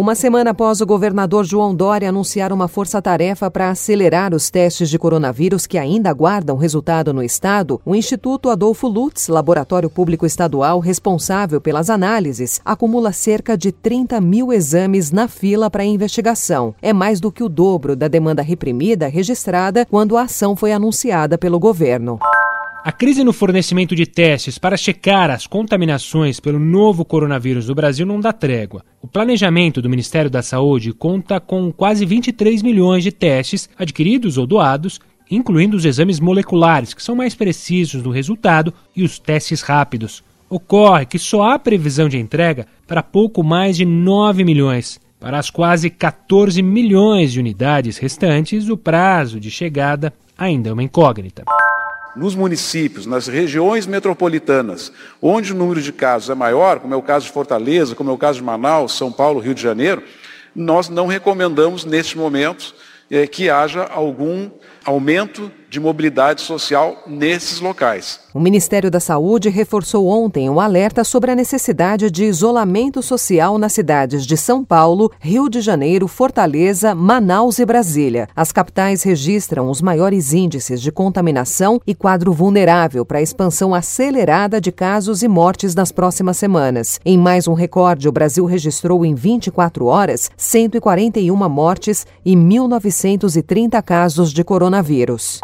Uma semana após o governador João Dória anunciar uma força-tarefa para acelerar os testes de coronavírus que ainda aguardam resultado no estado, o Instituto Adolfo Lutz, laboratório público estadual responsável pelas análises, acumula cerca de 30 mil exames na fila para investigação. É mais do que o dobro da demanda reprimida registrada quando a ação foi anunciada pelo governo. A crise no fornecimento de testes para checar as contaminações pelo novo coronavírus no Brasil não dá trégua. O planejamento do Ministério da Saúde conta com quase 23 milhões de testes adquiridos ou doados, incluindo os exames moleculares, que são mais precisos no resultado, e os testes rápidos. Ocorre que só há previsão de entrega para pouco mais de 9 milhões. Para as quase 14 milhões de unidades restantes, o prazo de chegada ainda é uma incógnita nos municípios, nas regiões metropolitanas, onde o número de casos é maior, como é o caso de Fortaleza, como é o caso de Manaus, São Paulo, Rio de Janeiro, nós não recomendamos, neste momento, é, que haja algum aumento de mobilidade social nesses locais. O Ministério da Saúde reforçou ontem o um alerta sobre a necessidade de isolamento social nas cidades de São Paulo, Rio de Janeiro, Fortaleza, Manaus e Brasília. As capitais registram os maiores índices de contaminação e quadro vulnerável para a expansão acelerada de casos e mortes nas próximas semanas. Em mais um recorde, o Brasil registrou em 24 horas 141 mortes e 1.930 casos de coronavírus.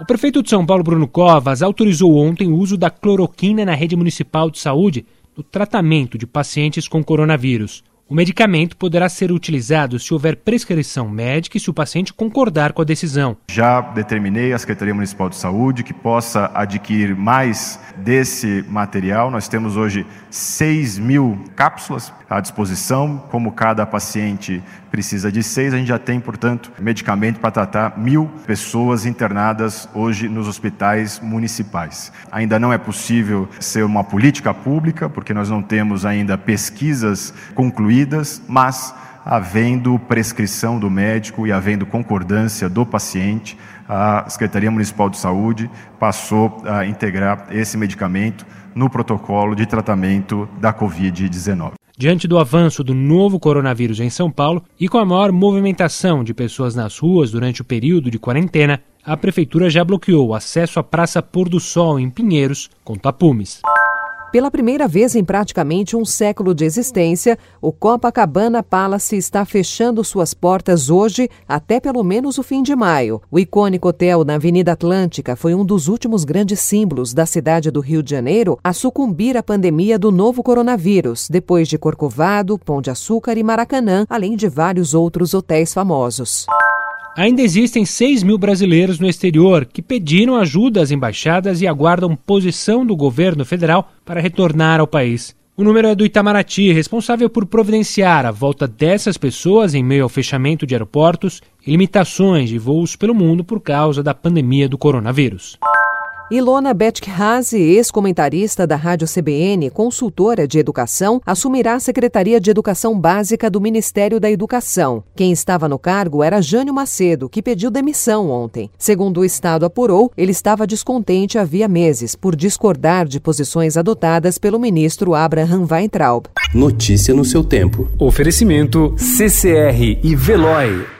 O prefeito de São Paulo, Bruno Covas, autorizou ontem o uso da cloroquina na rede municipal de saúde no tratamento de pacientes com coronavírus. O medicamento poderá ser utilizado se houver prescrição médica e se o paciente concordar com a decisão. Já determinei à Secretaria Municipal de Saúde que possa adquirir mais desse material. Nós temos hoje 6 mil cápsulas à disposição. Como cada paciente precisa de seis, a gente já tem, portanto, medicamento para tratar mil pessoas internadas hoje nos hospitais municipais. Ainda não é possível ser uma política pública, porque nós não temos ainda pesquisas concluídas, mas havendo prescrição do médico e havendo concordância do paciente, a Secretaria Municipal de Saúde passou a integrar esse medicamento no protocolo de tratamento da Covid-19. Diante do avanço do novo coronavírus em São Paulo e com a maior movimentação de pessoas nas ruas durante o período de quarentena, a Prefeitura já bloqueou o acesso à Praça Pôr do Sol, em Pinheiros, com tapumes. Pela primeira vez em praticamente um século de existência, o Copacabana Palace está fechando suas portas hoje até pelo menos o fim de maio. O icônico hotel na Avenida Atlântica foi um dos últimos grandes símbolos da cidade do Rio de Janeiro a sucumbir à pandemia do novo coronavírus, depois de Corcovado, Pão de Açúcar e Maracanã, além de vários outros hotéis famosos. Ainda existem 6 mil brasileiros no exterior que pediram ajuda às embaixadas e aguardam posição do governo federal para retornar ao país. O número é do Itamaraty, responsável por providenciar a volta dessas pessoas em meio ao fechamento de aeroportos e limitações de voos pelo mundo por causa da pandemia do coronavírus. Ilona Betkhase, ex-comentarista da Rádio CBN, consultora de educação, assumirá a Secretaria de Educação Básica do Ministério da Educação. Quem estava no cargo era Jânio Macedo, que pediu demissão ontem. Segundo o Estado apurou, ele estava descontente havia meses por discordar de posições adotadas pelo ministro Abraham Weintraub. Notícia no seu tempo. Oferecimento CCR e Veloy.